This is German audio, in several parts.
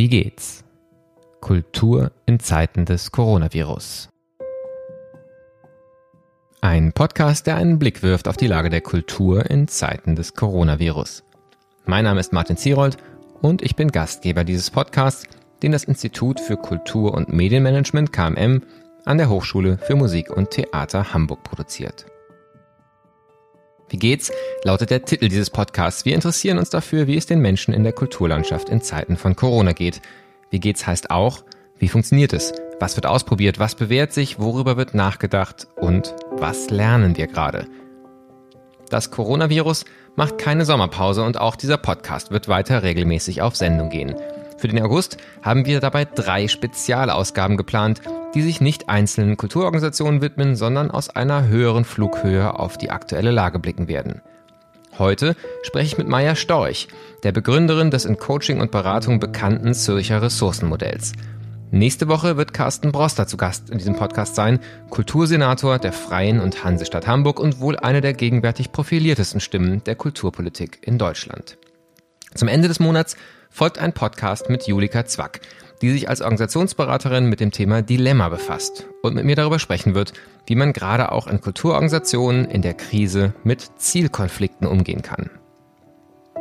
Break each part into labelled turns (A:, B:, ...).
A: Wie geht's? Kultur in Zeiten des Coronavirus. Ein Podcast, der einen Blick wirft auf die Lage der Kultur in Zeiten des Coronavirus. Mein Name ist Martin Zierold und ich bin Gastgeber dieses Podcasts, den das Institut für Kultur und Medienmanagement KMM an der Hochschule für Musik und Theater Hamburg produziert. Wie geht's? lautet der Titel dieses Podcasts. Wir interessieren uns dafür, wie es den Menschen in der Kulturlandschaft in Zeiten von Corona geht. Wie geht's heißt auch, wie funktioniert es? Was wird ausprobiert? Was bewährt sich? Worüber wird nachgedacht? Und was lernen wir gerade? Das Coronavirus macht keine Sommerpause und auch dieser Podcast wird weiter regelmäßig auf Sendung gehen. Für den August haben wir dabei drei Spezialausgaben geplant, die sich nicht einzelnen Kulturorganisationen widmen, sondern aus einer höheren Flughöhe auf die aktuelle Lage blicken werden. Heute spreche ich mit Maya Storch, der Begründerin des in Coaching und Beratung bekannten Zürcher Ressourcenmodells. Nächste Woche wird Carsten Broster zu Gast in diesem Podcast sein, Kultursenator der Freien und Hansestadt Hamburg und wohl eine der gegenwärtig profiliertesten Stimmen der Kulturpolitik in Deutschland. Zum Ende des Monats folgt ein Podcast mit Julika Zwack, die sich als Organisationsberaterin mit dem Thema Dilemma befasst und mit mir darüber sprechen wird, wie man gerade auch in Kulturorganisationen in der Krise mit Zielkonflikten umgehen kann.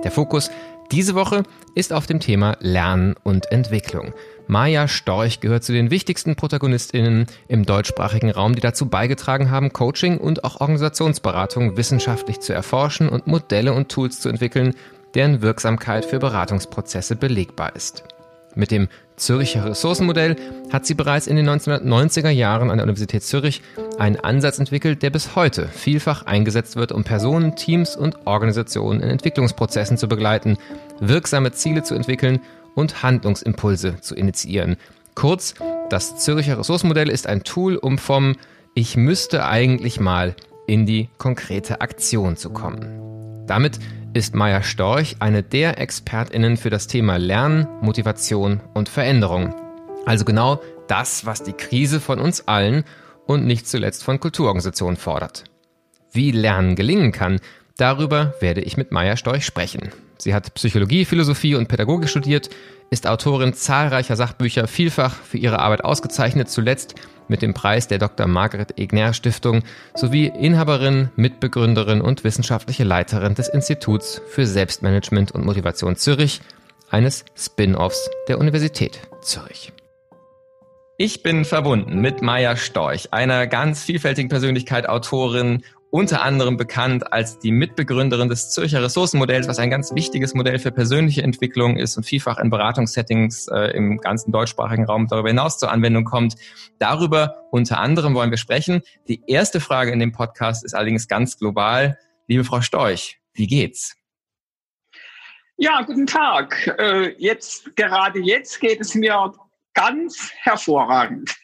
A: Der Fokus diese Woche ist auf dem Thema Lernen und Entwicklung. Maja Storch gehört zu den wichtigsten Protagonistinnen im deutschsprachigen Raum, die dazu beigetragen haben, Coaching und auch Organisationsberatung wissenschaftlich zu erforschen und Modelle und Tools zu entwickeln, deren Wirksamkeit für Beratungsprozesse belegbar ist. Mit dem Zürcher Ressourcenmodell hat sie bereits in den 1990er Jahren an der Universität Zürich einen Ansatz entwickelt, der bis heute vielfach eingesetzt wird, um Personen, Teams und Organisationen in Entwicklungsprozessen zu begleiten, wirksame Ziele zu entwickeln und Handlungsimpulse zu initiieren. Kurz, das Zürcher Ressourcenmodell ist ein Tool, um vom Ich müsste eigentlich mal in die konkrete Aktion zu kommen. Damit ist Maya Storch eine der ExpertInnen für das Thema Lernen, Motivation und Veränderung. Also genau das, was die Krise von uns allen und nicht zuletzt von Kulturorganisationen fordert. Wie Lernen gelingen kann, darüber werde ich mit Maya Storch sprechen. Sie hat Psychologie, Philosophie und Pädagogik studiert, ist Autorin zahlreicher Sachbücher, vielfach für ihre Arbeit ausgezeichnet, zuletzt mit dem Preis der Dr. Margaret Egner Stiftung sowie Inhaberin, Mitbegründerin und wissenschaftliche Leiterin des Instituts für Selbstmanagement und Motivation Zürich, eines Spin-offs der Universität Zürich. Ich bin verbunden mit Maya Storch, einer ganz vielfältigen Persönlichkeit, Autorin unter anderem bekannt als die Mitbegründerin des Zürcher Ressourcenmodells, was ein ganz wichtiges Modell für persönliche Entwicklung ist und vielfach in Beratungssettings äh, im ganzen deutschsprachigen Raum darüber hinaus zur Anwendung kommt. Darüber unter anderem wollen wir sprechen. Die erste Frage in dem Podcast ist allerdings ganz global. Liebe Frau Storch, wie geht's?
B: Ja, guten Tag. Äh, jetzt, gerade jetzt geht es mir ganz hervorragend.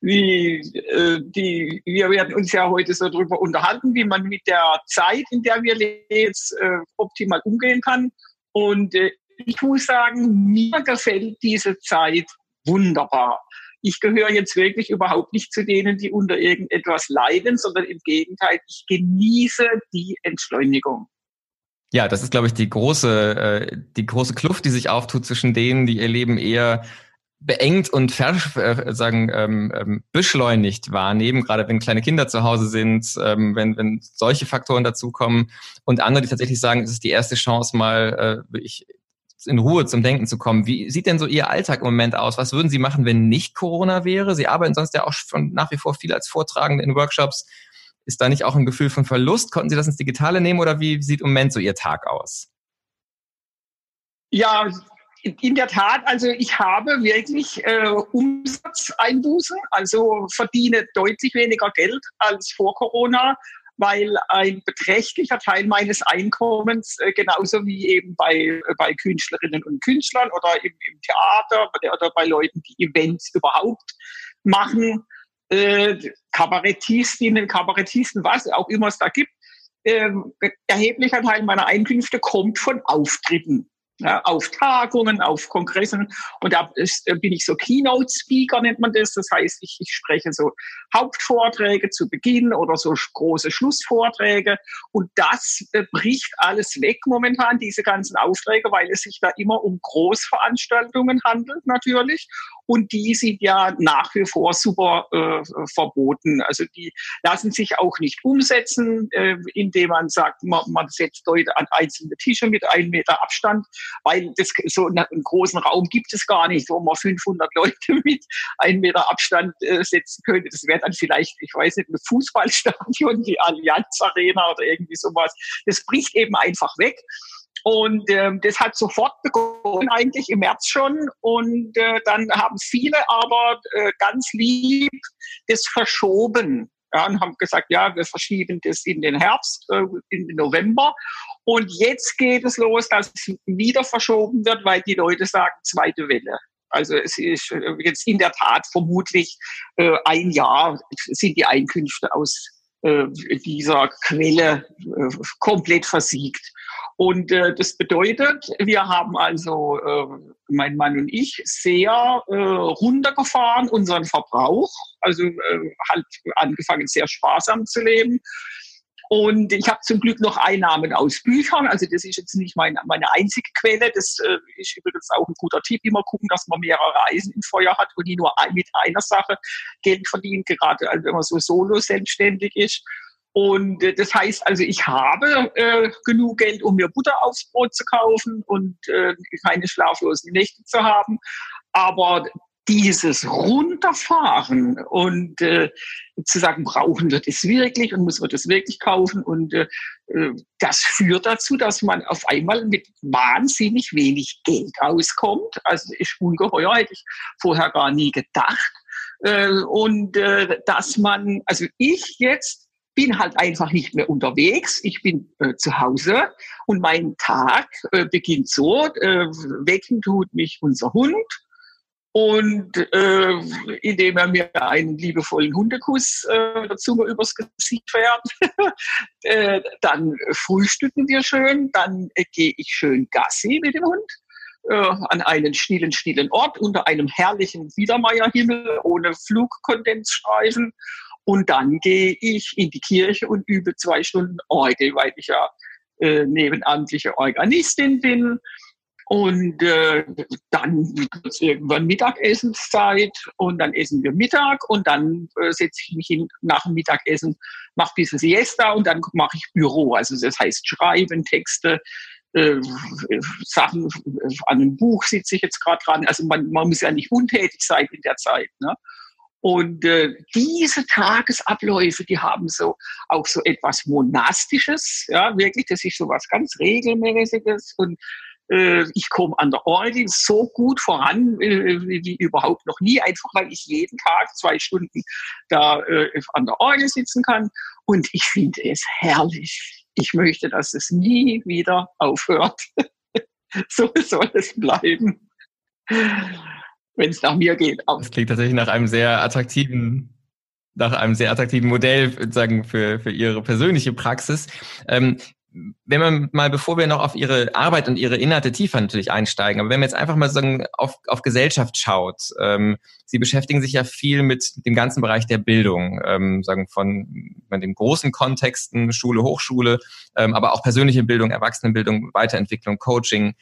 B: Wie, äh, die, wir werden uns ja heute so darüber unterhalten, wie man mit der Zeit, in der wir jetzt äh, optimal umgehen kann. Und äh, ich muss sagen, mir gefällt diese Zeit wunderbar. Ich gehöre jetzt wirklich überhaupt nicht zu denen, die unter irgendetwas leiden, sondern im Gegenteil, ich genieße die Entschleunigung.
A: Ja, das ist, glaube ich, die große, äh, die große Kluft, die sich auftut zwischen denen, die ihr Leben eher beengt und vers äh, sagen ähm, ähm, beschleunigt wahrnehmen, gerade wenn kleine Kinder zu Hause sind, ähm, wenn, wenn solche Faktoren dazukommen und andere, die tatsächlich sagen, es ist die erste Chance, mal äh, ich, in Ruhe zum Denken zu kommen. Wie sieht denn so Ihr Alltag im Moment aus? Was würden Sie machen, wenn nicht Corona wäre? Sie arbeiten sonst ja auch schon nach wie vor viel als Vortragende in Workshops. Ist da nicht auch ein Gefühl von Verlust? Konnten Sie das ins Digitale nehmen oder wie sieht im Moment so Ihr Tag aus?
B: Ja, in der Tat, also ich habe wirklich äh, Umsatzeinbußen, also verdiene deutlich weniger Geld als vor Corona, weil ein beträchtlicher Teil meines Einkommens, äh, genauso wie eben bei, äh, bei Künstlerinnen und Künstlern oder im, im Theater oder bei Leuten, die Events überhaupt machen, äh, Kabarettistinnen, Kabarettisten, was auch immer es da gibt, äh, erheblicher Teil meiner Einkünfte kommt von Auftritten auf Tagungen, auf Kongressen. Und da ist, bin ich so Keynote-Speaker, nennt man das. Das heißt, ich, ich spreche so Hauptvorträge zu Beginn oder so große Schlussvorträge. Und das äh, bricht alles weg momentan, diese ganzen Aufträge, weil es sich da immer um Großveranstaltungen handelt natürlich. Und die sind ja nach wie vor super äh, verboten. Also die lassen sich auch nicht umsetzen, äh, indem man sagt, man, man setzt Leute an einzelne Tische mit einem Meter Abstand weil das, so einen großen Raum gibt es gar nicht, wo man 500 Leute mit einem Meter Abstand äh, setzen könnte. Das wäre dann vielleicht, ich weiß nicht, ein Fußballstadion, die Allianz Arena oder irgendwie sowas. Das bricht eben einfach weg. Und ähm, das hat sofort begonnen, eigentlich im März schon. Und äh, dann haben viele aber äh, ganz lieb das verschoben ja, und haben gesagt, ja, wir verschieben das in den Herbst, äh, in den November. Und jetzt geht es los, dass es wieder verschoben wird, weil die Leute sagen, zweite Welle. Also es ist äh, jetzt in der Tat vermutlich äh, ein Jahr sind die Einkünfte aus äh, dieser Quelle äh, komplett versiegt. Und äh, das bedeutet, wir haben also, äh, mein Mann und ich, sehr äh, runtergefahren unseren Verbrauch, also äh, halt angefangen sehr sparsam zu leben. Und ich habe zum Glück noch Einnahmen aus Büchern. Also das ist jetzt nicht meine, meine einzige Quelle. Das äh, ist übrigens auch ein guter Tipp. Immer gucken, dass man mehrere Reisen im Feuer hat und nicht nur mit einer Sache Geld verdient, gerade wenn man so solo selbstständig ist. Und äh, das heißt also, ich habe äh, genug Geld, um mir Butter aufs Brot zu kaufen und äh, keine schlaflosen Nächte zu haben. Aber dieses Runterfahren und äh, zu sagen, brauchen wir das wirklich und muss man das wirklich kaufen und äh, äh, das führt dazu, dass man auf einmal mit wahnsinnig wenig Geld auskommt. Also ist ungeheuer, hätte ich vorher gar nie gedacht. Äh, und äh, dass man, also ich jetzt bin halt einfach nicht mehr unterwegs. Ich bin äh, zu Hause und mein Tag äh, beginnt so. Äh, wecken tut mich unser Hund. Und äh, indem er mir einen liebevollen Hundekuss äh, der Zunge übers Gesicht fährt, äh, dann frühstücken wir schön, dann äh, gehe ich schön Gassi mit dem Hund äh, an einen stillen, stillen Ort unter einem herrlichen Biedermeierhimmel ohne Flugkondensstreifen und dann gehe ich in die Kirche und übe zwei Stunden Orgel, weil ich ja äh, nebenamtliche Organistin bin. Und äh, dann wird irgendwann Mittagessenszeit und dann essen wir Mittag und dann äh, setze ich mich hin nach dem Mittagessen, mache ein bisschen Siesta und dann mache ich Büro. Also das heißt Schreiben, Texte, äh, Sachen, an einem Buch sitze ich jetzt gerade dran. Also man, man muss ja nicht untätig sein in der Zeit. Ne? Und äh, diese Tagesabläufe, die haben so auch so etwas Monastisches, ja, wirklich, das ist so was ganz Regelmäßiges und äh, ich komme an der Orgel so gut voran äh, wie überhaupt noch nie, einfach weil ich jeden Tag zwei Stunden da äh, an der Orgel sitzen kann und ich finde es herrlich. Ich möchte, dass es nie wieder aufhört. so soll es bleiben wenn es nach mir geht.
C: Das klingt tatsächlich nach einem sehr attraktiven nach einem sehr attraktiven Modell sozusagen für, für Ihre persönliche Praxis. Ähm, wenn man mal, bevor wir noch auf Ihre Arbeit und Ihre Inhalte tiefer natürlich einsteigen, aber wenn man jetzt einfach mal sagen, auf, auf Gesellschaft schaut, ähm, Sie beschäftigen sich ja viel mit dem ganzen Bereich der Bildung, ähm, sagen von, von den großen Kontexten, Schule, Hochschule, ähm, aber auch persönliche Bildung, Erwachsenenbildung, Weiterentwicklung, Coaching.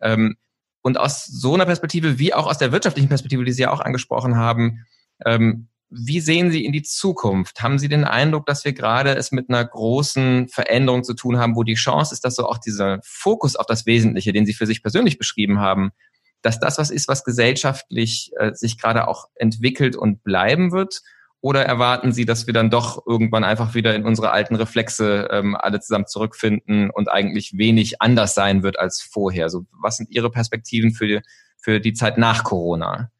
C: Ähm, und aus so einer Perspektive, wie auch aus der wirtschaftlichen Perspektive, die Sie ja auch angesprochen haben, ähm, wie sehen Sie in die Zukunft? Haben Sie den Eindruck, dass wir gerade es mit einer großen Veränderung zu tun haben, wo die Chance ist, dass so auch dieser Fokus auf das Wesentliche, den Sie für sich persönlich beschrieben haben, dass das was ist, was gesellschaftlich äh, sich gerade auch entwickelt und bleiben wird? Oder erwarten Sie, dass wir dann doch irgendwann einfach wieder in unsere alten Reflexe ähm, alle zusammen zurückfinden und eigentlich wenig anders sein wird als vorher? So, was sind Ihre Perspektiven für die, für die Zeit nach Corona?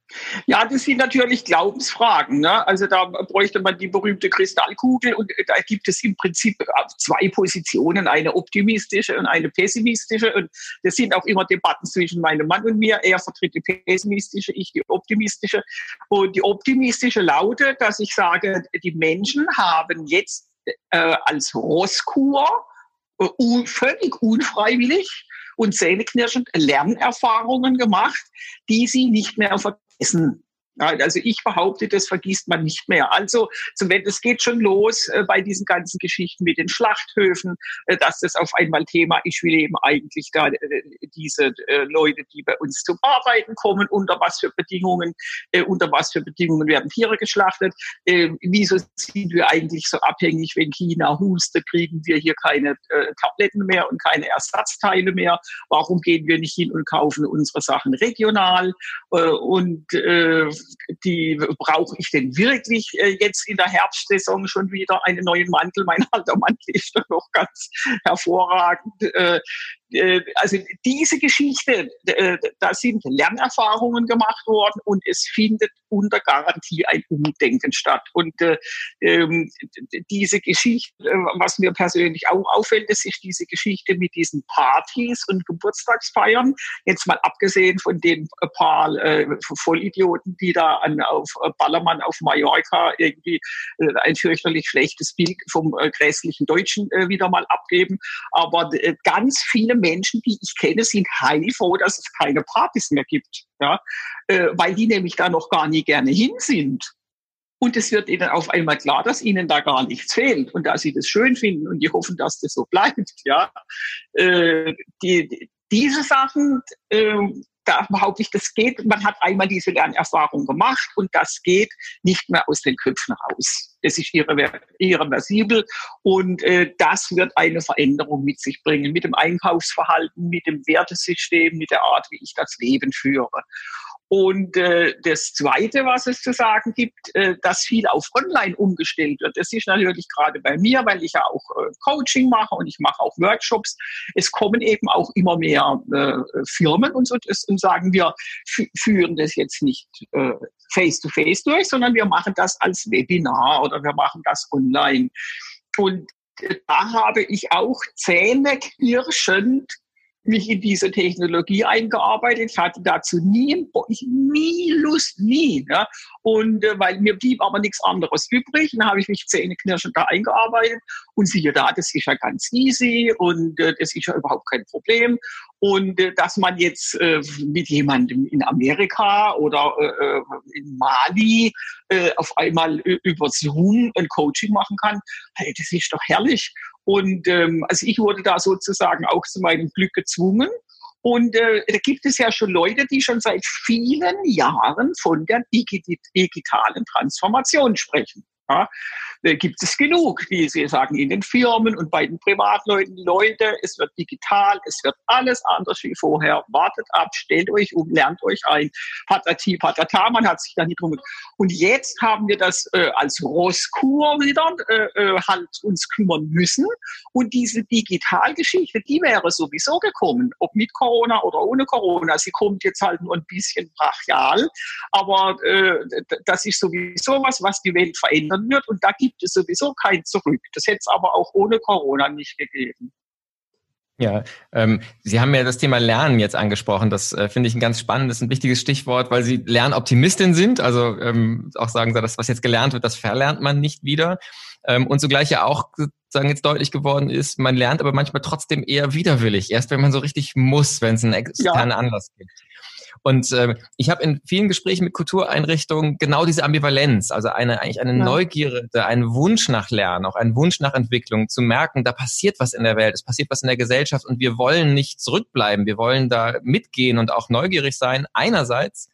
B: Ja, das sind natürlich Glaubensfragen. Ne? Also da bräuchte man die berühmte Kristallkugel und da gibt es im Prinzip zwei Positionen, eine optimistische und eine pessimistische. Und das sind auch immer Debatten zwischen meinem Mann und mir. Er vertritt die pessimistische, ich die optimistische. Und die optimistische lautet, dass ich sage, die Menschen haben jetzt äh, als Rosskur äh, völlig unfreiwillig und zähneknirschend Lernerfahrungen gemacht, die sie nicht mehr vergessen. Also ich behaupte, das vergisst man nicht mehr. Also es geht schon los äh, bei diesen ganzen Geschichten mit den Schlachthöfen, äh, dass das auf einmal Thema ist. Wir leben eigentlich da äh, diese Leute, die bei uns zum Arbeiten kommen, unter was für Bedingungen, unter was für Bedingungen werden Tiere geschlachtet. Äh, wieso sind wir eigentlich so abhängig, wenn China huste, kriegen wir hier keine Tabletten mehr und keine Ersatzteile mehr? Warum gehen wir nicht hin und kaufen unsere Sachen regional? und die brauche ich denn wirklich äh, jetzt in der Herbstsaison schon wieder einen neuen Mantel? Mein alter Mantel ist doch noch ganz hervorragend. Äh, also diese Geschichte, äh, da sind Lernerfahrungen gemacht worden und es findet unter Garantie ein Umdenken statt. Und äh, ähm, diese Geschichte, was mir persönlich auch auffällt, ist diese Geschichte mit diesen Partys und Geburtstagsfeiern. Jetzt mal abgesehen von den paar äh, Vollidioten, die da auf Ballermann auf Mallorca irgendwie äh, ein fürchterlich schlechtes Bild vom äh, grässlichen Deutschen äh, wieder mal abgeben. Aber ganz viele Menschen, die ich kenne, sind heilfroh, dass es keine Partys mehr gibt, ja, äh, weil die nämlich da noch gar nie gerne hin sind. Und es wird ihnen auf einmal klar, dass ihnen da gar nichts fehlt und dass sie das schön finden und die hoffen, dass das so bleibt. Ja, äh, die, diese Sachen, äh, da behaupte ich, das geht. Man hat einmal diese Lernerfahrung gemacht und das geht nicht mehr aus den Köpfen raus. Das ist irreversibel und äh, das wird eine Veränderung mit sich bringen, mit dem Einkaufsverhalten, mit dem Wertesystem, mit der Art, wie ich das Leben führe. Und äh, das Zweite, was es zu sagen gibt, äh, dass viel auf Online umgestellt wird. Das ist natürlich gerade bei mir, weil ich ja auch äh, Coaching mache und ich mache auch Workshops. Es kommen eben auch immer mehr äh, Firmen und so und sagen, wir führen das jetzt nicht äh, face-to-face -face durch, sondern wir machen das als Webinar oder wir machen das online. Und äh, da habe ich auch zähneknirschend mich in diese Technologie eingearbeitet. Ich hatte dazu nie, nie Lust, nie. Ja. Und äh, weil mir blieb aber nichts anderes übrig, dann habe ich mich zähneknirschend da eingearbeitet und siehe da, das ist ja ganz easy und äh, das ist ja überhaupt kein Problem. Und äh, dass man jetzt äh, mit jemandem in Amerika oder äh, äh in Mali äh, auf einmal über Zoom ein Coaching machen kann, hey, das ist doch herrlich. Und ähm, also ich wurde da sozusagen auch zu meinem Glück gezwungen. Und äh, da gibt es ja schon Leute, die schon seit vielen Jahren von der digitalen Transformation sprechen. Ja, da gibt es genug, die sie sagen in den Firmen und bei den Privatleuten, Leute, es wird digital, es wird alles anders wie vorher. Wartet ab, stellt euch um, lernt euch ein. Patati, patata, man hat sich da nicht drum. Und jetzt haben wir das äh, als Rosskur wieder äh, äh, halt uns kümmern müssen. Und diese Digitalgeschichte, die wäre sowieso gekommen, ob mit Corona oder ohne Corona. Sie kommt jetzt halt nur ein bisschen brachial, aber äh, das ist sowieso was, was die Welt verändert verändern wird. Und da gibt es sowieso kein Zurück. Das hätte es aber auch ohne Corona nicht gegeben.
C: Ja, ähm, Sie haben ja das Thema Lernen jetzt angesprochen. Das äh, finde ich ein ganz spannendes, ein wichtiges Stichwort, weil Sie Lernoptimistin sind. Also ähm, auch sagen Sie, das, was jetzt gelernt wird, das verlernt man nicht wieder. Ähm, und zugleich ja auch sagen jetzt deutlich geworden ist, man lernt aber manchmal trotzdem eher widerwillig, erst wenn man so richtig muss, wenn es einen externen ja. Anlass gibt. Und äh, ich habe in vielen Gesprächen mit Kultureinrichtungen genau diese Ambivalenz, also eine eigentlich eine ja. Neugierde, einen Wunsch nach Lernen, auch einen Wunsch nach Entwicklung, zu merken, da passiert was in der Welt, es passiert was in der Gesellschaft und wir wollen nicht zurückbleiben, wir wollen da mitgehen und auch neugierig sein. Einerseits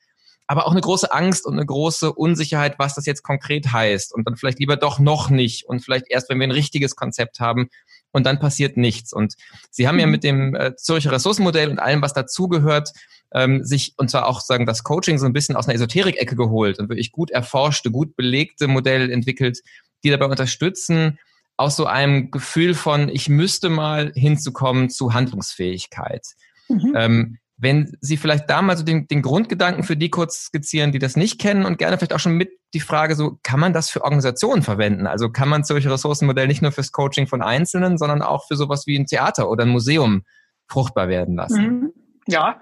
C: aber auch eine große Angst und eine große Unsicherheit, was das jetzt konkret heißt. Und dann vielleicht lieber doch noch nicht und vielleicht erst, wenn wir ein richtiges Konzept haben und dann passiert nichts. Und Sie haben ja mhm. mit dem äh, Zürcher Ressourcenmodell und allem, was dazugehört, ähm, sich, und zwar auch sagen, das Coaching so ein bisschen aus einer Esoterik-Ecke geholt und wirklich gut erforschte, gut belegte Modelle entwickelt, die dabei unterstützen, aus so einem Gefühl von, ich müsste mal hinzukommen zu Handlungsfähigkeit. Mhm. Ähm, wenn Sie vielleicht da mal so den, den Grundgedanken für die kurz skizzieren, die das nicht kennen und gerne vielleicht auch schon mit die Frage so, kann man das für Organisationen verwenden? Also kann man solche Ressourcenmodelle nicht nur fürs Coaching von Einzelnen, sondern auch für sowas wie ein Theater oder ein Museum fruchtbar werden lassen? Mhm.
B: Ja,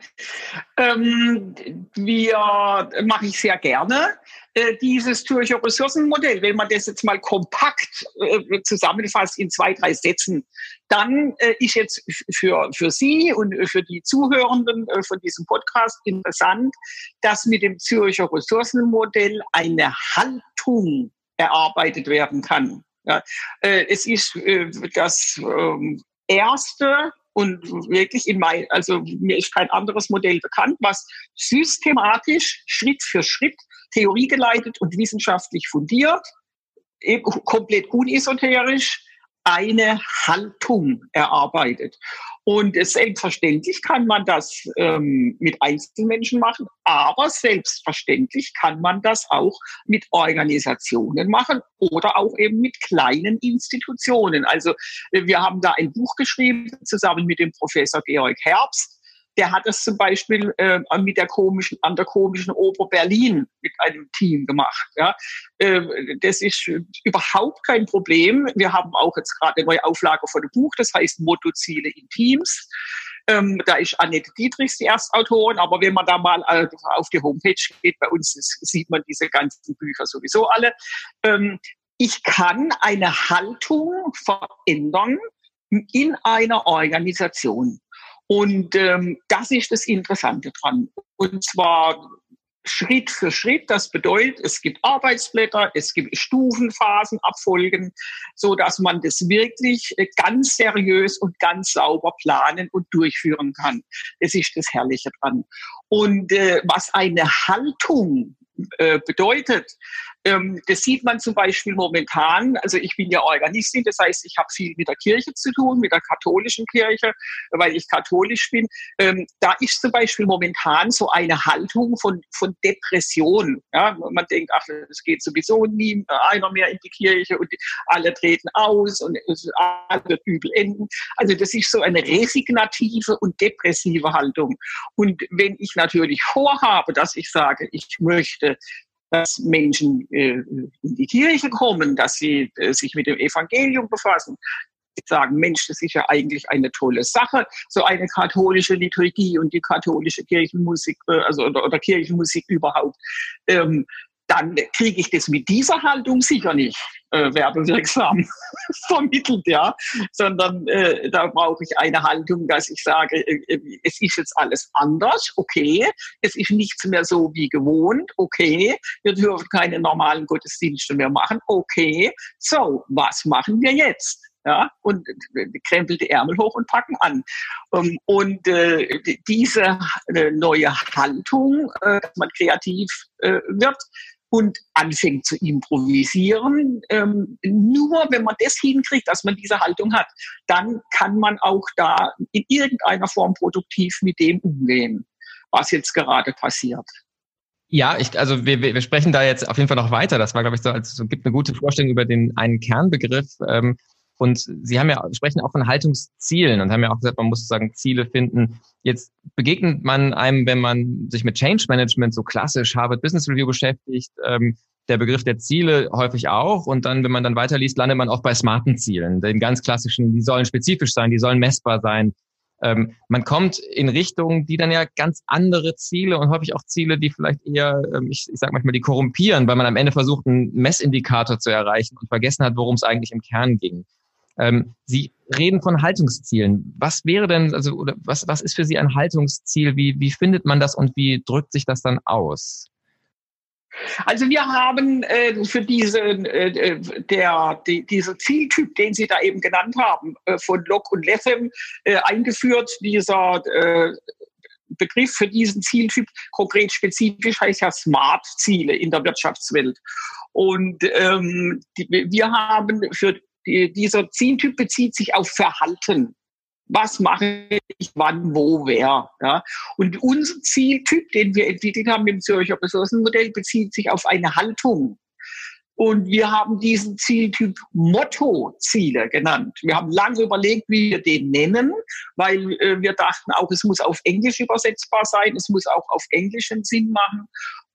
B: ähm, wir mache ich sehr gerne äh, dieses Zürcher Ressourcenmodell. Wenn man das jetzt mal kompakt äh, zusammenfasst in zwei, drei Sätzen, dann äh, ist jetzt für, für Sie und für die Zuhörenden äh, von diesem Podcast interessant, dass mit dem Zürcher Ressourcenmodell eine Haltung erarbeitet werden kann. Ja, äh, es ist äh, das ähm, erste und wirklich in mein, also mir ist kein anderes Modell bekannt, was systematisch, Schritt für Schritt, theoriegeleitet und wissenschaftlich fundiert, komplett unesoterisch, eine Haltung erarbeitet. Und selbstverständlich kann man das ähm, mit Einzelmenschen machen, aber selbstverständlich kann man das auch mit Organisationen machen oder auch eben mit kleinen Institutionen. Also äh, wir haben da ein Buch geschrieben zusammen mit dem Professor Georg Herbst der hat das zum Beispiel äh, mit der komischen, an der komischen Oper Berlin mit einem Team gemacht. Ja. Äh, das ist überhaupt kein Problem. Wir haben auch jetzt gerade eine neue Auflage von dem Buch, das heißt Mottoziele in Teams. Ähm, da ist Annette Dietrichs die Erstautorin, aber wenn man da mal äh, auf die Homepage geht, bei uns ist, sieht man diese ganzen Bücher sowieso alle. Ähm, ich kann eine Haltung verändern in einer Organisation. Und ähm, das ist das Interessante dran. Und zwar Schritt für Schritt. Das bedeutet, es gibt Arbeitsblätter, es gibt Stufenphasen, Abfolgen, so dass man das wirklich äh, ganz seriös und ganz sauber planen und durchführen kann. Das ist das Herrliche dran. Und äh, was eine Haltung äh, bedeutet, das sieht man zum Beispiel momentan. Also ich bin ja Organistin, das heißt, ich habe viel mit der Kirche zu tun, mit der katholischen Kirche, weil ich katholisch bin. Ähm, da ist zum Beispiel momentan so eine Haltung von, von Depression. Ja, man denkt, ach, es geht sowieso nie einer mehr in die Kirche und alle treten aus und es wird übel enden. Also das ist so eine resignative und depressive Haltung. Und wenn ich natürlich vorhabe, dass ich sage, ich möchte dass Menschen äh, in die Kirche kommen, dass sie äh, sich mit dem Evangelium befassen. Sie sagen, Mensch, das ist ja eigentlich eine tolle Sache, so eine katholische Liturgie und die katholische Kirchenmusik, äh, also oder, oder Kirchenmusik überhaupt. Ähm, dann kriege ich das mit dieser Haltung sicher nicht äh, werbewirksam vermittelt, ja, sondern äh, da brauche ich eine Haltung, dass ich sage, äh, äh, es ist jetzt alles anders, okay, es ist nichts mehr so wie gewohnt, okay, wir dürfen keine normalen Gottesdienste mehr machen, okay, so, was machen wir jetzt? ja, und krempelt die Ärmel hoch und packen an. Ähm, und äh, diese äh, neue Haltung, äh, dass man kreativ äh, wird, und anfängt zu improvisieren. Ähm, nur wenn man das hinkriegt, dass man diese Haltung hat, dann kann man auch da in irgendeiner Form produktiv mit dem umgehen, was jetzt gerade passiert.
C: Ja, ich, also wir, wir sprechen da jetzt auf jeden Fall noch weiter. Das war, glaube ich, so, also gibt eine gute Vorstellung über den einen Kernbegriff. Ähm, und Sie haben ja, sprechen auch von Haltungszielen und haben ja auch gesagt, man muss sozusagen Ziele finden. Jetzt begegnet man einem, wenn man sich mit Change Management so klassisch Harvard Business Review beschäftigt, ähm, der Begriff der Ziele häufig auch. Und dann, wenn man dann weiterliest, landet man auch bei smarten Zielen. Den ganz klassischen, die sollen spezifisch sein, die sollen messbar sein. Ähm, man kommt in Richtungen, die dann ja ganz andere Ziele und häufig auch Ziele, die vielleicht eher, ähm, ich, ich sage manchmal, die korrumpieren, weil man am Ende versucht, einen Messindikator zu erreichen und vergessen hat, worum es eigentlich im Kern ging. Ähm, Sie reden von Haltungszielen. Was wäre denn, also, oder was, was ist für Sie ein Haltungsziel? Wie, wie findet man das und wie drückt sich das dann aus?
B: Also wir haben äh, für diese, äh, der, die, dieser Zieltyp, den Sie da eben genannt haben, äh, von Locke und Lethem äh, eingeführt, dieser äh, Begriff für diesen Zieltyp, konkret spezifisch heißt ja Smart-Ziele in der Wirtschaftswelt. Und ähm, die, wir haben für die, dieser Zieltyp bezieht sich auf Verhalten. Was mache ich wann, wo, wer? Ja? Und unser Zieltyp, den wir entwickelt haben im Zürcher Ressourcenmodell, bezieht sich auf eine Haltung. Und wir haben diesen Zieltyp Motto-Ziele genannt. Wir haben lange überlegt, wie wir den nennen, weil äh, wir dachten auch, es muss auf Englisch übersetzbar sein, es muss auch auf Englisch einen Sinn machen.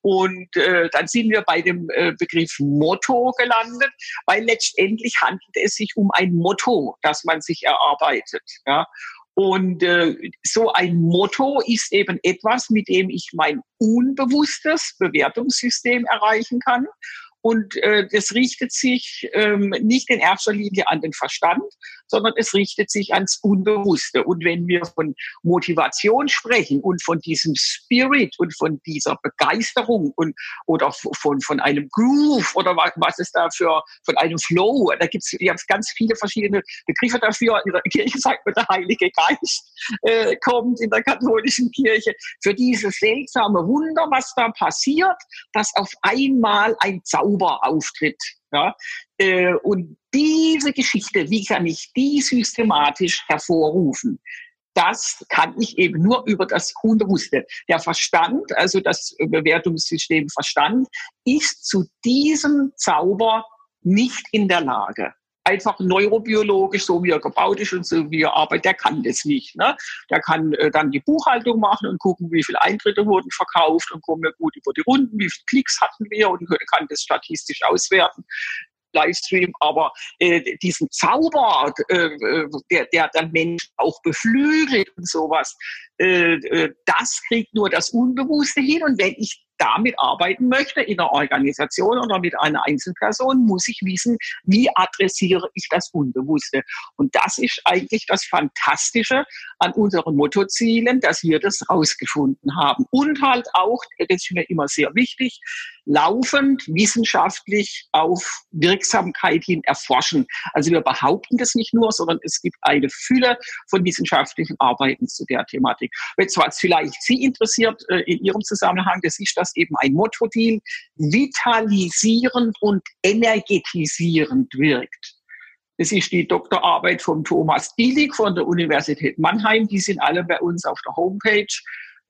B: Und äh, dann sind wir bei dem äh, Begriff Motto gelandet, weil letztendlich handelt es sich um ein Motto, das man sich erarbeitet. Ja? Und äh, so ein Motto ist eben etwas, mit dem ich mein unbewusstes Bewertungssystem erreichen kann. Und äh, das richtet sich ähm, nicht in erster Linie an den Verstand, sondern es richtet sich ans Unbewusste. Und wenn wir von Motivation sprechen und von diesem Spirit und von dieser Begeisterung und oder von, von einem Groove oder was, was ist da für von einem Flow, da gibt es ganz viele verschiedene Begriffe dafür. In der Kirche sagt man, der Heilige Geist äh, kommt in der katholischen Kirche. Für dieses seltsame Wunder, was da passiert, dass auf einmal ein Zauber auftritt. Ja? Äh, und diese Geschichte, wie kann ich die systematisch hervorrufen? Das kann ich eben nur über das Unbewusste. Der Verstand, also das Bewertungssystem Verstand, ist zu diesem Zauber nicht in der Lage einfach neurobiologisch, so wie er gebaut ist und so wie er arbeitet, der kann das nicht. Ne? Der kann äh, dann die Buchhaltung machen und gucken, wie viele Eintritte wurden verkauft und kommen wir gut über die Runden, wie viele Klicks hatten wir und kann das statistisch auswerten. Livestream, aber äh, diesen Zauber, äh, äh der, der dann Menschen auch beflügelt und sowas, äh, äh, das kriegt nur das Unbewusste hin. Und wenn ich damit arbeiten möchte in einer Organisation oder mit einer Einzelperson, muss ich wissen, wie adressiere ich das Unbewusste. Und das ist eigentlich das Fantastische an unseren Mottozielen, dass wir das rausgefunden haben. Und halt auch, das ist mir immer sehr wichtig, laufend wissenschaftlich auf Wirksamkeit hin erforschen. Also wir behaupten das nicht nur, sondern es gibt eine Fülle von wissenschaftlichen Arbeiten zu der Thematik. Jetzt was vielleicht Sie interessiert äh, in Ihrem Zusammenhang, das ist das eben ein Motto-Deal, vitalisierend und energetisierend wirkt. Das ist die Doktorarbeit von Thomas Dielig von der Universität Mannheim. Die sind alle bei uns auf der Homepage.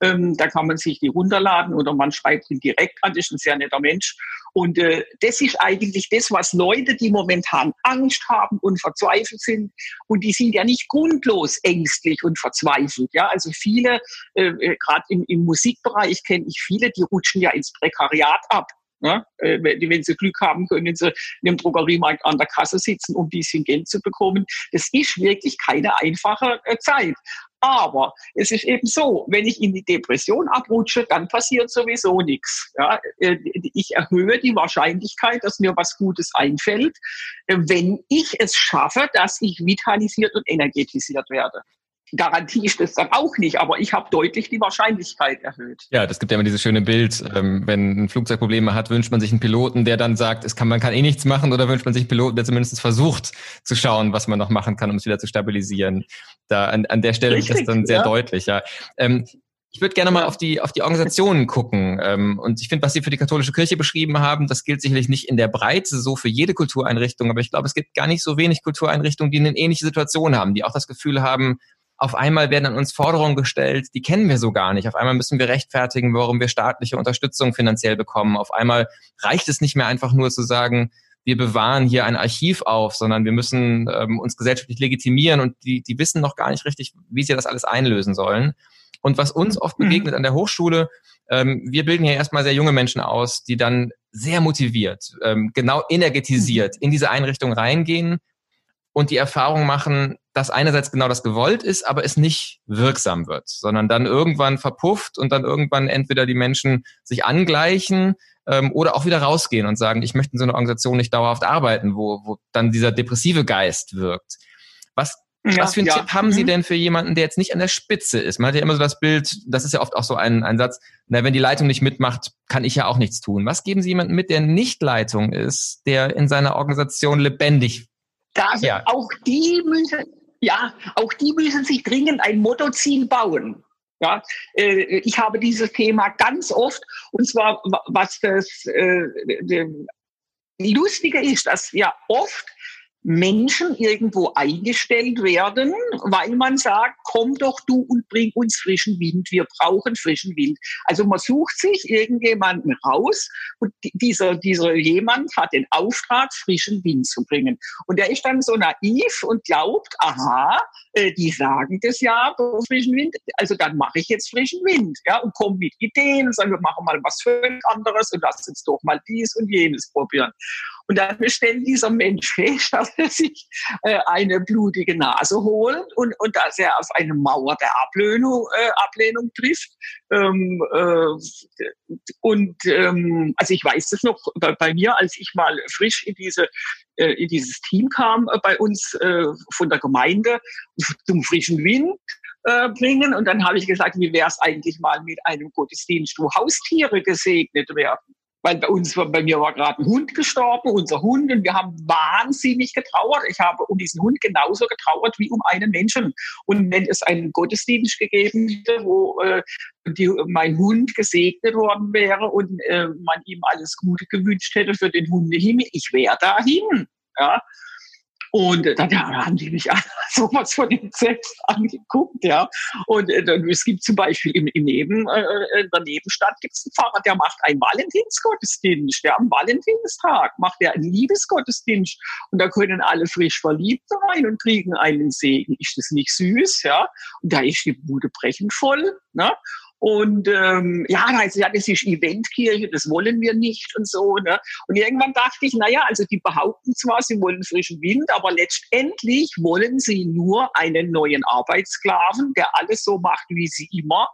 B: Ähm, da kann man sich die runterladen oder man schreibt ihn direkt an. Das ist ein sehr netter Mensch. Und äh, das ist eigentlich das, was Leute, die momentan Angst haben und verzweifelt sind, und die sind ja nicht grundlos ängstlich und verzweifelt. Ja, also viele, äh, äh gerade im, im Musikbereich kenne ich viele, die rutschen ja ins Prekariat ab. Ja, äh, wenn sie Glück haben, können sie in einem Drogeriemarkt an der Kasse sitzen, um ein bisschen Geld zu bekommen. Das ist wirklich keine einfache äh, Zeit. Aber es ist eben so, wenn ich in die Depression abrutsche, dann passiert sowieso nichts. Ja, äh, ich erhöhe die Wahrscheinlichkeit, dass mir was Gutes einfällt, wenn ich es schaffe, dass ich vitalisiert und energetisiert werde. Garantie ist es dann auch nicht, aber ich habe deutlich die Wahrscheinlichkeit erhöht.
C: Ja, das gibt ja immer dieses schöne Bild, ähm, wenn ein Flugzeug Probleme hat, wünscht man sich einen Piloten, der dann sagt, es kann, man kann eh nichts machen, oder wünscht man sich einen Piloten, der zumindest versucht zu schauen, was man noch machen kann, um es wieder zu stabilisieren. Da an, an der Stelle Richtig, ist das dann sehr ja. deutlich, ja. Ähm, ich würde gerne mal auf die, auf die Organisationen gucken. Ähm, und ich finde, was Sie für die katholische Kirche beschrieben haben, das gilt sicherlich nicht in der Breite so für jede Kultureinrichtung, aber ich glaube, es gibt gar nicht so wenig Kultureinrichtungen, die eine ähnliche Situation haben, die auch das Gefühl haben, auf einmal werden an uns Forderungen gestellt, die kennen wir so gar nicht. Auf einmal müssen wir rechtfertigen, warum wir staatliche Unterstützung finanziell bekommen. Auf einmal reicht es nicht mehr einfach nur zu sagen, wir bewahren hier ein Archiv auf, sondern wir müssen ähm, uns gesellschaftlich legitimieren und die, die wissen noch gar nicht richtig, wie sie das alles einlösen sollen. Und was uns oft mhm. begegnet an der Hochschule, ähm, wir bilden ja erstmal sehr junge Menschen aus, die dann sehr motiviert, ähm, genau energetisiert mhm. in diese Einrichtung reingehen und die Erfahrung machen, dass einerseits genau das gewollt ist, aber es nicht wirksam wird, sondern dann irgendwann verpufft und dann irgendwann entweder die Menschen sich angleichen ähm, oder auch wieder rausgehen und sagen, ich möchte in so einer Organisation nicht dauerhaft arbeiten, wo, wo dann dieser depressive Geist wirkt. Was ja, Was für einen ja. Tipp haben Sie mhm. denn für jemanden, der jetzt nicht an der Spitze ist? Man hat ja immer so das Bild, das ist ja oft auch so ein, ein Satz, na, wenn die Leitung nicht mitmacht, kann ich ja auch nichts tun. Was geben Sie jemandem mit, der nicht Leitung ist, der in seiner Organisation lebendig
B: da ja. auch die müssen, ja, auch die müssen sich dringend ein Mottoziel bauen. Ja, äh, ich habe dieses Thema ganz oft, und zwar was das äh, Lustige ist, dass ja oft Menschen irgendwo eingestellt werden, weil man sagt, komm doch du und bring uns frischen Wind, wir brauchen frischen Wind. Also man sucht sich irgendjemanden raus und dieser, dieser jemand hat den Auftrag, frischen Wind zu bringen. Und er ist dann so naiv und glaubt, aha, äh, die sagen das ja, frischen Wind, also dann mache ich jetzt frischen Wind, ja, und komme mit Ideen und sage, wir machen mal was völlig anderes und lass uns doch mal dies und jenes probieren. Und dann stellt dieser Mensch fest, dass er sich äh, eine blutige Nase holt und, und dass er auf eine Mauer der Ablehnung, äh, Ablehnung trifft. Ähm, äh, und ähm, also ich weiß das noch bei, bei, mir, als ich mal frisch in diese äh, in dieses Team kam äh, bei uns von der Gemeinde zum frischen Wind bringen. Und dann habe ich gesagt, wie wäre es eigentlich mal mit einem Gottesdienst, wo Haustiere gesegnet werden? Weil bei uns, bei mir war gerade ein Hund gestorben, unser Hund, und wir haben wahnsinnig getrauert. Ich habe um diesen Hund genauso getrauert wie um einen Menschen. Und wenn es einen Gottesdienst gegeben hätte, wo äh, die, mein Hund gesegnet worden wäre und äh, man ihm alles Gute gewünscht hätte für den Hundehimmel, ich wäre dahin. Ja, und äh, dann ja, haben die mich sowas von entsetzt angeguckt, ja. Und äh, es gibt zum Beispiel im, im Neben, äh, äh in der Nebenstadt gibt es einen Pfarrer, der macht einen Valentinsgottesdienst. Der am Valentinstag macht er einen Liebesgottesdienst. Und da können alle frisch verliebt rein und kriegen einen Segen. Ist das nicht süß, ja? Und da ist die Bude brechend voll, ne? Und ähm, ja, da heißt ja, das ist Eventkirche, das wollen wir nicht und so. Ne? Und irgendwann dachte ich, naja, also die behaupten zwar, sie wollen frischen Wind, aber letztendlich wollen sie nur einen neuen Arbeitssklaven, der alles so macht, wie sie immer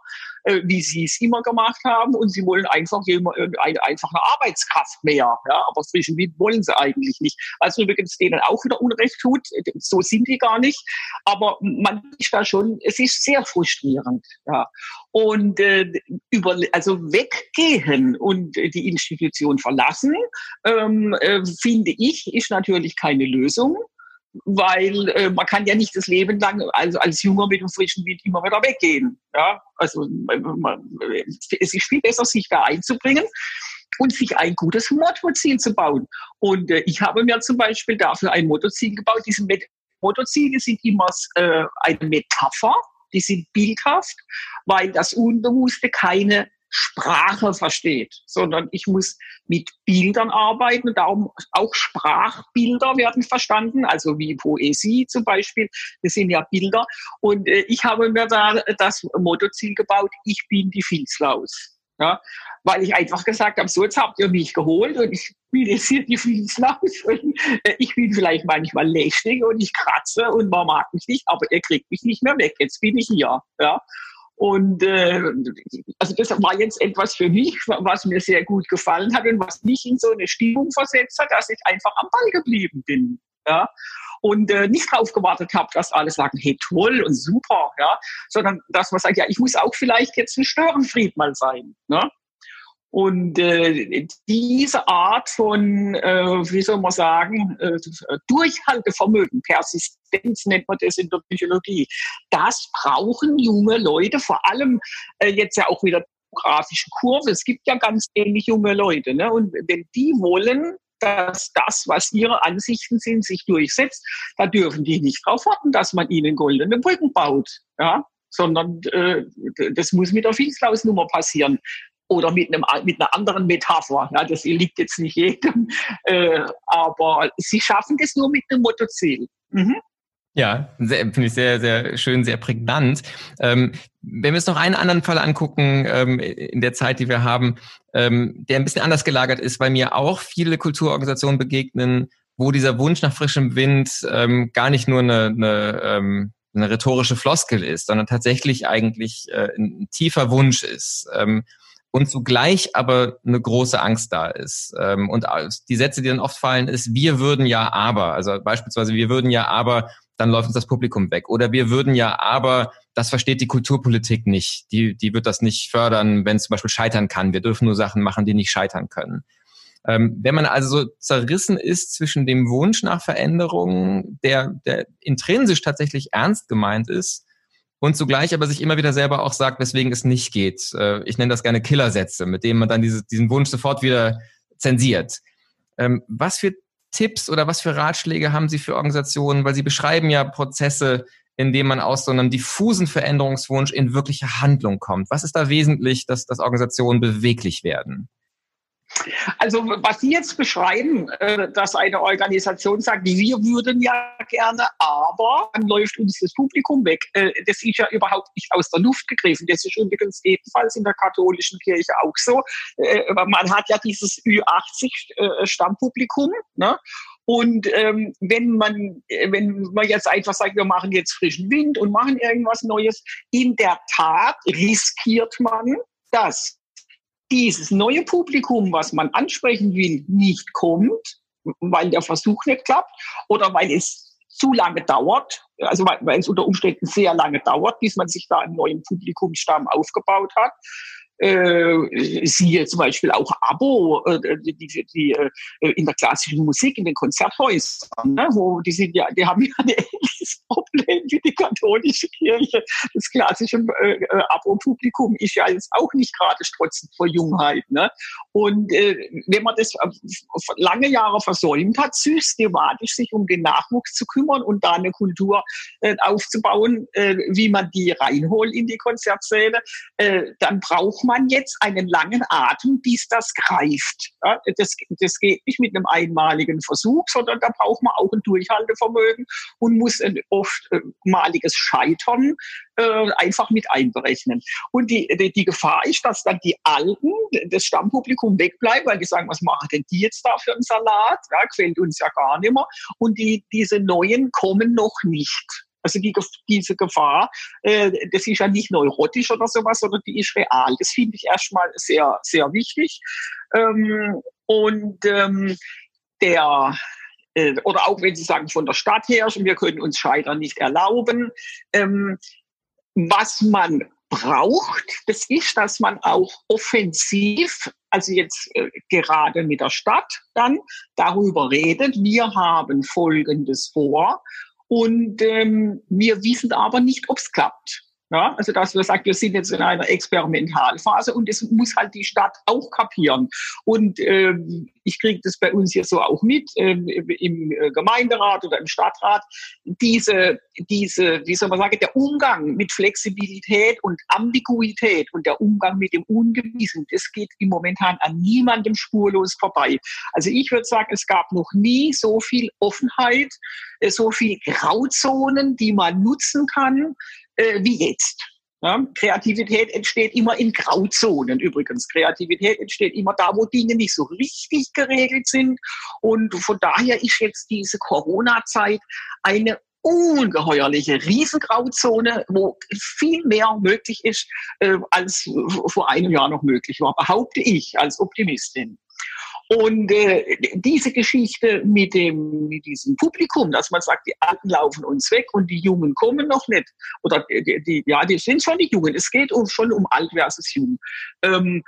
B: äh, wie sie es immer gemacht haben und sie wollen einfach jemand, äh, einfach eine Arbeitskraft mehr. Ja? Aber frischen Wind wollen sie eigentlich nicht. Was übrigens denen auch wieder Unrecht tut, so sind die gar nicht. Aber man ist da schon, es ist sehr frustrierend. Ja. Und äh, über, also weggehen und die Institution verlassen, ähm, äh, finde ich, ist natürlich keine Lösung weil äh, man kann ja nicht das Leben lang, also als Junger mit dem frischen Wind immer wieder weggehen. Ja, also man, es ist viel besser, sich da einzubringen und sich ein gutes Motorziel zu bauen. Und äh, ich habe mir zum Beispiel dafür ein Motorziel gebaut. Diese Met Motorziele sind immer äh, eine Metapher, die sind bildhaft, weil das Unbewusste keine Sprache versteht, sondern ich muss mit Bildern arbeiten darum auch Sprachbilder werden verstanden, also wie Poesie zum Beispiel, das sind ja Bilder. Und äh, ich habe mir da das Mottoziel gebaut, ich bin die Filzlaus. Ja, weil ich einfach gesagt habe, so jetzt habt ihr mich geholt und ich bin jetzt hier die Filzlaus und äh, ich bin vielleicht manchmal lästig und ich kratze und man mag mich nicht, aber ihr kriegt mich nicht mehr weg, jetzt bin ich hier. Ja. Und äh, also das war jetzt etwas für mich, was mir sehr gut gefallen hat und was mich in so eine Stimmung versetzt hat, dass ich einfach am Ball geblieben bin. Ja? Und äh, nicht drauf gewartet habe, dass alle sagen, hey, toll und super, ja, sondern dass man sagt, ja, ich muss auch vielleicht jetzt ein Störenfried mal sein. Ne? Und äh, diese Art von, äh, wie soll man sagen, äh, Durchhaltevermögen, Persistenz nennt man das in der Psychologie, das brauchen junge Leute, vor allem äh, jetzt ja auch wieder grafische Kurve. Es gibt ja ganz ähnlich junge Leute. Ne? Und wenn die wollen, dass das, was ihre Ansichten sind, sich durchsetzt, da dürfen die nicht darauf warten, dass man ihnen goldene Brücken baut. Ja? sondern äh, das muss mit der Filzlausnummer passieren oder mit, einem, mit einer anderen Metapher. Ja, das liegt jetzt nicht jedem, äh, aber sie schaffen das nur mit einem Mottoziel. Mhm.
C: Ja, finde ich sehr, sehr schön, sehr prägnant. Ähm, wenn wir uns noch einen anderen Fall angucken, ähm, in der Zeit, die wir haben, ähm, der ein bisschen anders gelagert ist, weil mir auch viele Kulturorganisationen begegnen, wo dieser Wunsch nach frischem Wind ähm, gar nicht nur eine, eine, ähm, eine rhetorische Floskel ist, sondern tatsächlich eigentlich äh, ein tiefer Wunsch ist. Ähm, und zugleich aber eine große Angst da ist. Ähm, und die Sätze, die dann oft fallen, ist, wir würden ja aber, also beispielsweise, wir würden ja aber, dann läuft uns das Publikum weg. Oder wir würden ja aber, das versteht die Kulturpolitik nicht. Die, die wird das nicht fördern, wenn es zum Beispiel scheitern kann. Wir dürfen nur Sachen machen, die nicht scheitern können. Ähm, wenn man also so zerrissen ist zwischen dem Wunsch nach Veränderung, der, der intrinsisch tatsächlich ernst gemeint ist, und zugleich aber sich immer wieder selber auch sagt, weswegen es nicht geht. Äh, ich nenne das gerne Killersätze, mit denen man dann diese, diesen Wunsch sofort wieder zensiert. Ähm, was für Tipps oder was für Ratschläge haben Sie für Organisationen? Weil Sie beschreiben ja Prozesse, in denen man aus so einem diffusen Veränderungswunsch in wirkliche Handlung kommt. Was ist da wesentlich, dass, dass Organisationen beweglich werden?
B: Also was Sie jetzt beschreiben, äh, dass eine Organisation sagt, wir würden ja gerne, aber dann läuft uns das Publikum weg. Äh, das ist ja überhaupt nicht aus der Luft gegriffen. Das ist übrigens ebenfalls in der katholischen Kirche auch so. Äh, man hat ja dieses Ü80-Stammpublikum. Ne? Und ähm, wenn man, wenn man jetzt einfach sagt, wir machen jetzt frischen Wind und machen irgendwas Neues, in der Tat riskiert man, dass dieses neue Publikum, was man ansprechen will, nicht kommt, weil der Versuch nicht klappt oder weil es zu lange dauert, also weil, weil es unter Umständen sehr lange dauert, bis man sich da einen neuen Publikumsstamm aufgebaut hat. Äh, siehe zum Beispiel auch Abo, äh, die, die, die äh, in der klassischen Musik, in den Konzerthäusern, ne, wo die sind ja, die haben ja ein ähnliches Problem wie die katholische Kirche. Das klassische äh, äh, Abo-Publikum ist ja jetzt auch nicht gerade strotzend vor Jungheit. Ne? Und äh, wenn man das äh, lange Jahre versäumt hat, systematisch sich um den Nachwuchs zu kümmern und da eine Kultur äh, aufzubauen, äh, wie man die reinholt in die Konzertsäle, äh, dann braucht man jetzt einen langen Atem, bis das greift. Ja, das, das geht nicht mit einem einmaligen Versuch, sondern da braucht man auch ein Durchhaltevermögen und muss ein oftmaliges Scheitern äh, einfach mit einberechnen. Und die, die, die Gefahr ist, dass dann die Alten, das Stammpublikum wegbleiben, weil die sagen, was machen denn die jetzt da für einen Salat? Ja, quält uns ja gar nicht mehr. Und die, diese Neuen kommen noch nicht. Also die, diese Gefahr, äh, das ist ja nicht neurotisch oder sowas, sondern die ist real. Das finde ich erstmal sehr, sehr wichtig. Ähm, und ähm, der äh, oder auch wenn Sie sagen von der Stadt her, wir können uns Scheitern nicht erlauben. Ähm, was man braucht, das ist, dass man auch offensiv, also jetzt äh, gerade mit der Stadt dann darüber redet, wir haben Folgendes vor und ähm, wir wissen aber nicht, ob es klappt. Ja, also dass wir sagen, wir sind jetzt in einer Experimentalphase und das muss halt die Stadt auch kapieren. Und ähm, ich kriege das bei uns hier so auch mit ähm, im äh, Gemeinderat oder im Stadtrat. Diese, diese, wie soll man sagen, der Umgang mit Flexibilität und Ambiguität und der Umgang mit dem Ungewissen, das geht im Momentan an niemandem spurlos vorbei. Also ich würde sagen, es gab noch nie so viel Offenheit, äh, so viel Grauzonen, die man nutzen kann äh, wie jetzt. Ja, Kreativität entsteht immer in Grauzonen übrigens. Kreativität entsteht immer da, wo Dinge nicht so richtig geregelt sind. Und von daher ist jetzt diese Corona-Zeit eine ungeheuerliche Riesengrauzone, wo viel mehr möglich ist, äh, als vor einem Jahr noch möglich war, behaupte ich als Optimistin. Und äh, diese Geschichte mit dem, mit diesem Publikum, dass man sagt, die Alten laufen uns weg und die Jungen kommen noch nicht. Oder die, die ja, die sind schon die Jungen. Es geht um, schon um alt versus jung. Ähm,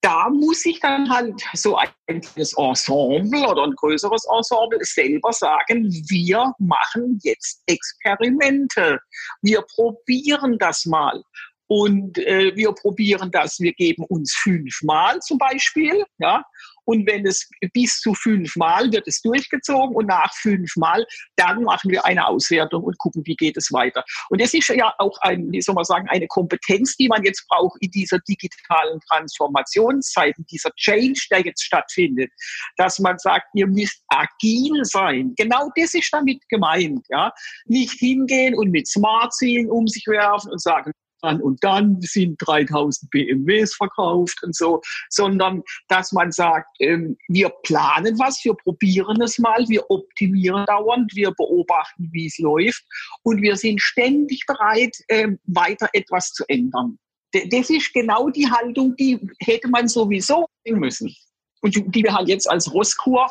B: da muss ich dann halt so ein Ensemble oder ein größeres Ensemble selber sagen, wir machen jetzt Experimente. Wir probieren das mal. Und äh, wir probieren das, wir geben uns fünfmal zum Beispiel, ja, und wenn es bis zu fünfmal wird es durchgezogen und nach fünfmal, dann machen wir eine Auswertung und gucken, wie geht es weiter. Und das ist ja auch ein, wie soll man sagen, eine Kompetenz, die man jetzt braucht in dieser digitalen Transformationszeit, in dieser Change, der jetzt stattfindet, dass man sagt, ihr müsst agil sein. Genau das ist damit gemeint, ja. Nicht hingehen und mit Smart-Zielen um sich werfen und sagen, dann und dann sind 3000 BMWs verkauft und so, sondern dass man sagt, ähm, wir planen was, wir probieren es mal, wir optimieren dauernd, wir beobachten, wie es läuft und wir sind ständig bereit, ähm, weiter etwas zu ändern. Das ist genau die Haltung, die hätte man sowieso müssen. Und die wir halt jetzt als Rosskur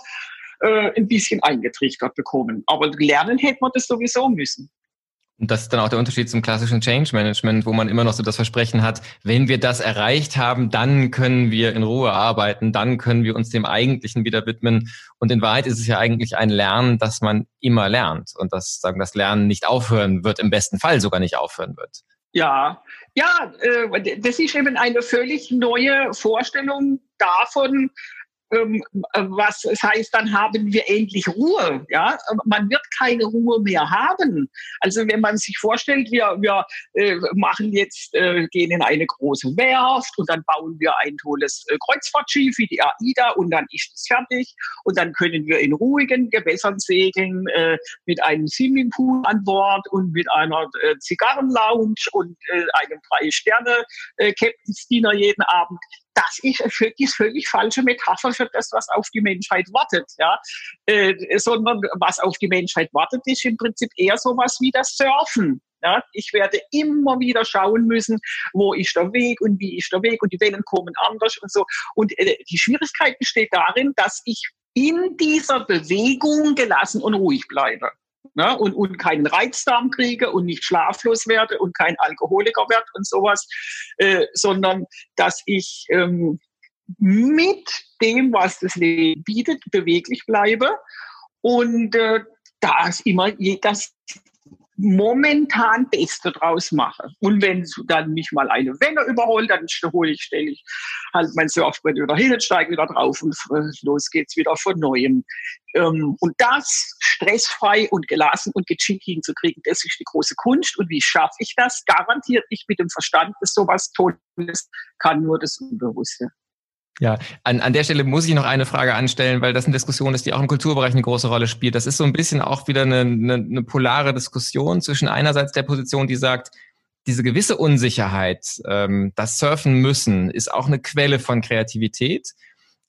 B: äh, ein bisschen eingetrichtert bekommen. Aber lernen hätte man das sowieso müssen.
C: Und das ist dann auch der Unterschied zum klassischen Change Management, wo man immer noch so das Versprechen hat, wenn wir das erreicht haben, dann können wir in Ruhe arbeiten, dann können wir uns dem Eigentlichen wieder widmen. Und in Wahrheit ist es ja eigentlich ein Lernen, dass man immer lernt und dass sagen, das Lernen nicht aufhören wird, im besten Fall sogar nicht aufhören wird.
B: Ja, ja, äh, das ist eben eine völlig neue Vorstellung davon, was es heißt, dann haben wir endlich Ruhe. Ja, man wird keine Ruhe mehr haben. Also wenn man sich vorstellt, wir, wir äh, machen jetzt, äh, gehen in eine große Werft und dann bauen wir ein tolles äh, Kreuzfahrtschiff wie die AIDA und dann ist es fertig und dann können wir in ruhigen Gewässern segeln äh, mit einem Swimmingpool an Bord und mit einer äh, Zigarrenlounge und äh, einem drei Sterne äh, Captain's Dinner jeden Abend das ist die völlig falsche Metapher für das, was auf die Menschheit wartet. Ja? Äh, sondern was auf die Menschheit wartet, ist im Prinzip eher sowas wie das Surfen. Ja, ich werde immer wieder schauen müssen, wo ist der Weg und wie ist der Weg und die Wellen kommen anders und so. Und äh, die Schwierigkeit besteht darin, dass ich in dieser Bewegung gelassen und ruhig bleibe. Ja, und, und keinen Reizdarm kriege und nicht schlaflos werde und kein Alkoholiker werde und sowas, äh, sondern dass ich ähm, mit dem, was das Leben bietet, beweglich bleibe und äh, das immer das momentan Beste draus mache. Und wenn dann mich mal eine Welle überholt, dann hole ich, stelle ich halt mein Surfbrett wieder hin, steige wieder drauf und los geht's wieder von Neuem. Ähm, und das stressfrei und gelassen und gechillt hinzukriegen, das ist die große Kunst. Und wie schaffe ich das? Garantiert nicht mit dem Verstand, dass sowas Tolles kann nur das Unbewusste.
C: Ja, an, an der Stelle muss ich noch eine Frage anstellen, weil das eine Diskussion ist, die auch im Kulturbereich eine große Rolle spielt. Das ist so ein bisschen auch wieder eine, eine, eine polare Diskussion zwischen einerseits der Position, die sagt, diese gewisse Unsicherheit, ähm, das Surfen müssen, ist auch eine Quelle von Kreativität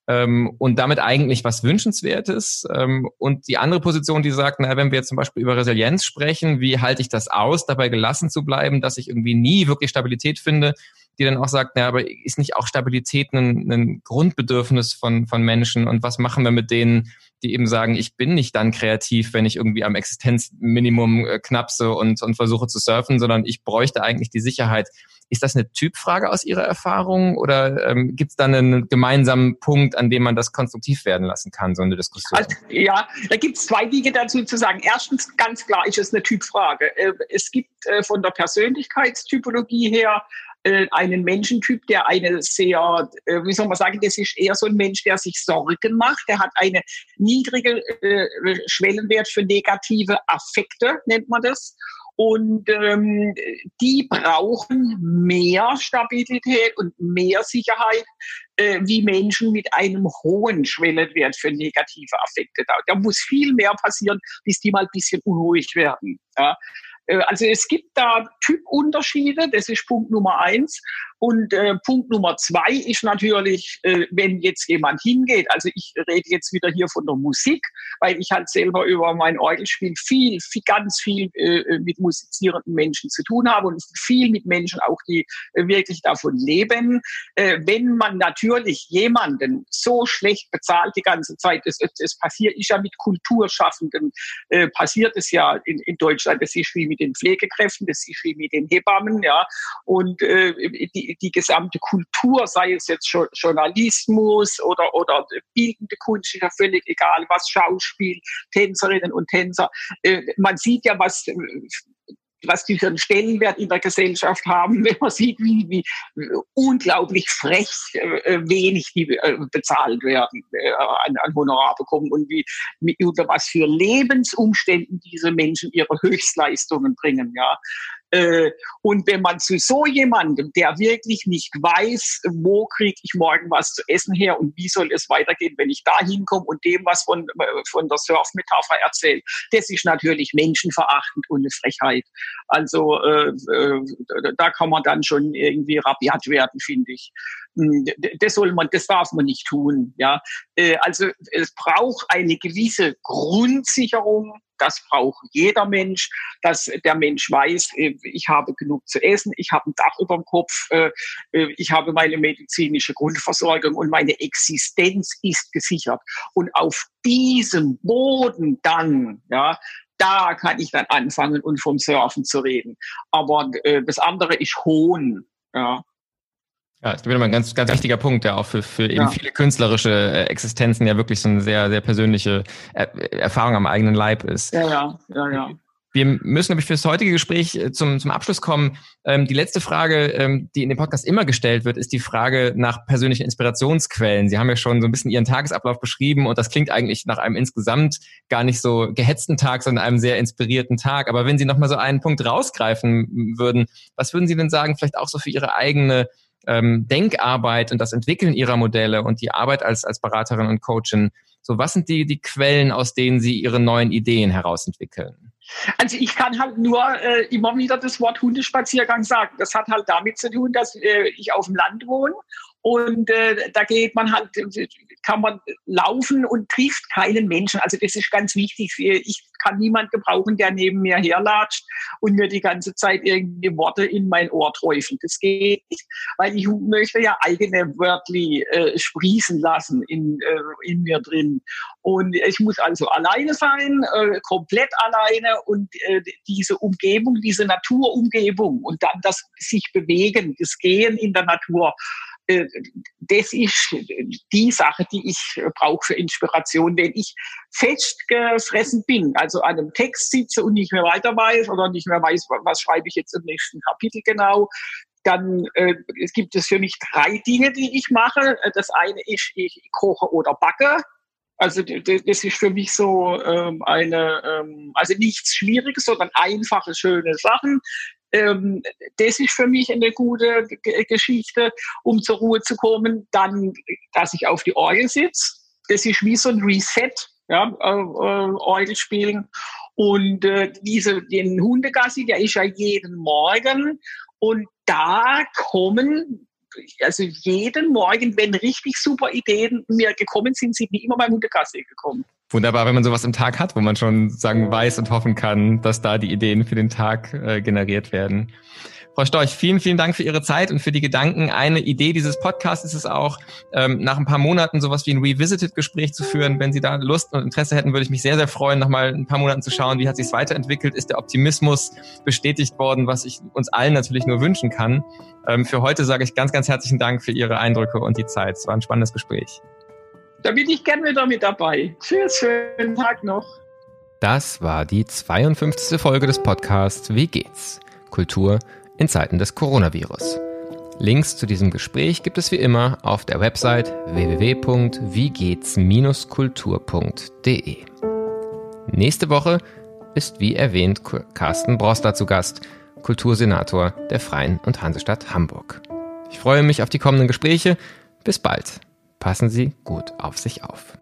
C: ähm, und damit eigentlich was Wünschenswertes. Ähm, und die andere Position, die sagt, na, wenn wir jetzt zum Beispiel über Resilienz sprechen, wie halte ich das aus, dabei gelassen zu bleiben, dass ich irgendwie nie wirklich Stabilität finde die dann auch sagt, na, aber ist nicht auch Stabilität ein, ein Grundbedürfnis von, von Menschen und was machen wir mit denen, die eben sagen, ich bin nicht dann kreativ, wenn ich irgendwie am Existenzminimum äh, knapse und, und versuche zu surfen, sondern ich bräuchte eigentlich die Sicherheit. Ist das eine Typfrage aus Ihrer Erfahrung oder ähm, gibt es da einen gemeinsamen Punkt, an dem man das konstruktiv werden lassen kann, so eine Diskussion?
B: Also, ja, da gibt es zwei Dinge dazu zu sagen. Erstens, ganz klar ist es eine Typfrage. Äh, es gibt äh, von der Persönlichkeitstypologie her einen Menschentyp, der eine sehr, äh, wie soll man sagen, das ist eher so ein Mensch, der sich Sorgen macht. Der hat eine niedrige äh, Schwellenwert für negative Affekte, nennt man das. Und ähm, die brauchen mehr Stabilität und mehr Sicherheit äh, wie Menschen mit einem hohen Schwellenwert für negative Affekte. Da, da muss viel mehr passieren, bis die mal ein bisschen unruhig werden. Ja. Äh, also es gibt da Typunterschiede, das ist Punkt Nummer eins. Und äh, Punkt Nummer zwei ist natürlich, äh, wenn jetzt jemand hingeht, also ich rede jetzt wieder hier von der Musik, weil ich halt selber über mein Orgelspiel viel, viel ganz viel äh, mit musizierenden Menschen zu tun habe und viel mit Menschen auch, die äh, wirklich davon leben. Äh, wenn man natürlich jemanden so schlecht bezahlt die ganze Zeit, das, das passiert ist ja mit Kulturschaffenden, äh, passiert es ja in, in Deutschland, das ist wie mit den Pflegekräften, das ist wie mit den Hebammen, ja, und äh, die, die, gesamte Kultur, sei es jetzt Journalismus oder, oder bildende Kunst, ist ja völlig egal, was Schauspiel, Tänzerinnen und Tänzer. Äh, man sieht ja, was was die für einen Stellenwert in der Gesellschaft haben, wenn man sieht, wie, wie unglaublich frech äh, wenig die äh, bezahlt werden, äh, an, an Honorar bekommen und wie, wie unter was für Lebensumständen diese Menschen ihre Höchstleistungen bringen. Ja, äh, und wenn man zu so jemandem, der wirklich nicht weiß, wo kriege ich morgen was zu essen her und wie soll es weitergehen, wenn ich da hinkomme und dem was von, äh, von der Surf-Metapher erzählt, das ist natürlich menschenverachtend und eine Frechheit. Also äh, äh, da kann man dann schon irgendwie rabiat werden, finde ich. Hm, das soll man, das darf man nicht tun. Ja, äh, also es braucht eine gewisse Grundsicherung das braucht jeder Mensch, dass der Mensch weiß, äh, ich habe genug zu essen, ich habe ein Dach über dem Kopf, äh, äh, ich habe meine medizinische Grundversorgung und meine Existenz ist gesichert. Und auf diesem Boden dann, ja, da kann ich dann anfangen und vom Surfen zu reden. Aber das andere ist Hohn. Ja.
C: Ja, das ist wieder mal ein ganz, ganz wichtiger Punkt, der auch für, für eben ja. viele künstlerische äh, Existenzen ja wirklich so eine sehr, sehr persönliche er Erfahrung am eigenen Leib ist.
B: Ja, ja, ja, ja.
C: Wir müssen, glaube ich, für das heutige Gespräch äh, zum, zum Abschluss kommen. Ähm, die letzte Frage, ähm, die in dem Podcast immer gestellt wird, ist die Frage nach persönlichen Inspirationsquellen. Sie haben ja schon so ein bisschen Ihren Tagesablauf beschrieben und das klingt eigentlich nach einem insgesamt gar nicht so gehetzten Tag, sondern einem sehr inspirierten Tag. Aber wenn Sie nochmal so einen Punkt rausgreifen würden, was würden Sie denn sagen, vielleicht auch so für Ihre eigene ähm, Denkarbeit und das Entwickeln ihrer Modelle und die Arbeit als, als Beraterin und Coachin. So, was sind die, die Quellen, aus denen Sie Ihre neuen Ideen herausentwickeln?
B: Also ich kann halt nur äh, immer wieder das Wort Hundespaziergang sagen. Das hat halt damit zu tun, dass äh, ich auf dem Land wohne Und äh, da geht man halt, kann man laufen und trifft keinen Menschen. Also das ist ganz wichtig. Ich kann niemand gebrauchen, der neben mir herlatscht und mir die ganze Zeit irgendwie Worte in mein Ohr träufelt. Das geht nicht, weil ich möchte ja eigene Wörtli äh, sprießen lassen in, äh, in mir drin. Und ich muss also alleine sein, äh, komplett alleine und äh, diese Umgebung, diese Naturumgebung und dann das sich bewegen, das Gehen in der Natur das ist die Sache, die ich brauche für Inspiration. Wenn ich festgefressen bin, also an einem Text sitze und nicht mehr weiter weiß oder nicht mehr weiß, was schreibe ich jetzt im nächsten Kapitel genau, dann äh, es gibt es für mich drei Dinge, die ich mache. Das eine ist, ich koche oder backe. Also das ist für mich so ähm, eine, ähm, also nichts Schwieriges, sondern einfache, schöne Sachen. Ähm, das ist für mich eine gute G Geschichte, um zur Ruhe zu kommen. Dann, dass ich auf die Orgel sitze. Das ist wie so ein Reset, ja, äh, äh, Orgel spielen. Und äh, diese, den Hundegassi, der ist ja jeden Morgen. Und da kommen also jeden Morgen, wenn richtig super Ideen mir gekommen sind, sind die immer beim Hundegassi gekommen.
C: Wunderbar, wenn man sowas im Tag hat, wo man schon sagen weiß und hoffen kann, dass da die Ideen für den Tag äh, generiert werden. Frau Storch, vielen, vielen Dank für Ihre Zeit und für die Gedanken. Eine Idee dieses Podcasts ist es auch, ähm, nach ein paar Monaten sowas wie ein Revisited-Gespräch zu führen. Wenn Sie da Lust und Interesse hätten, würde ich mich sehr, sehr freuen, nochmal ein paar Monaten zu schauen, wie hat sich weiterentwickelt, ist der Optimismus bestätigt worden, was ich uns allen natürlich nur wünschen kann. Ähm, für heute sage ich ganz, ganz herzlichen Dank für Ihre Eindrücke und die Zeit. Es war ein spannendes Gespräch.
B: Da bin ich gerne wieder mit dabei. Tschüss, schönen Tag noch.
C: Das war die 52. Folge des Podcasts Wie geht's? Kultur in Zeiten des Coronavirus. Links zu diesem Gespräch gibt es wie immer auf der Website www.wiegehts-kultur.de. Nächste Woche ist wie erwähnt Carsten Broster zu Gast, Kultursenator der Freien und Hansestadt Hamburg. Ich freue mich auf die kommenden Gespräche. Bis bald. Passen Sie gut auf sich auf.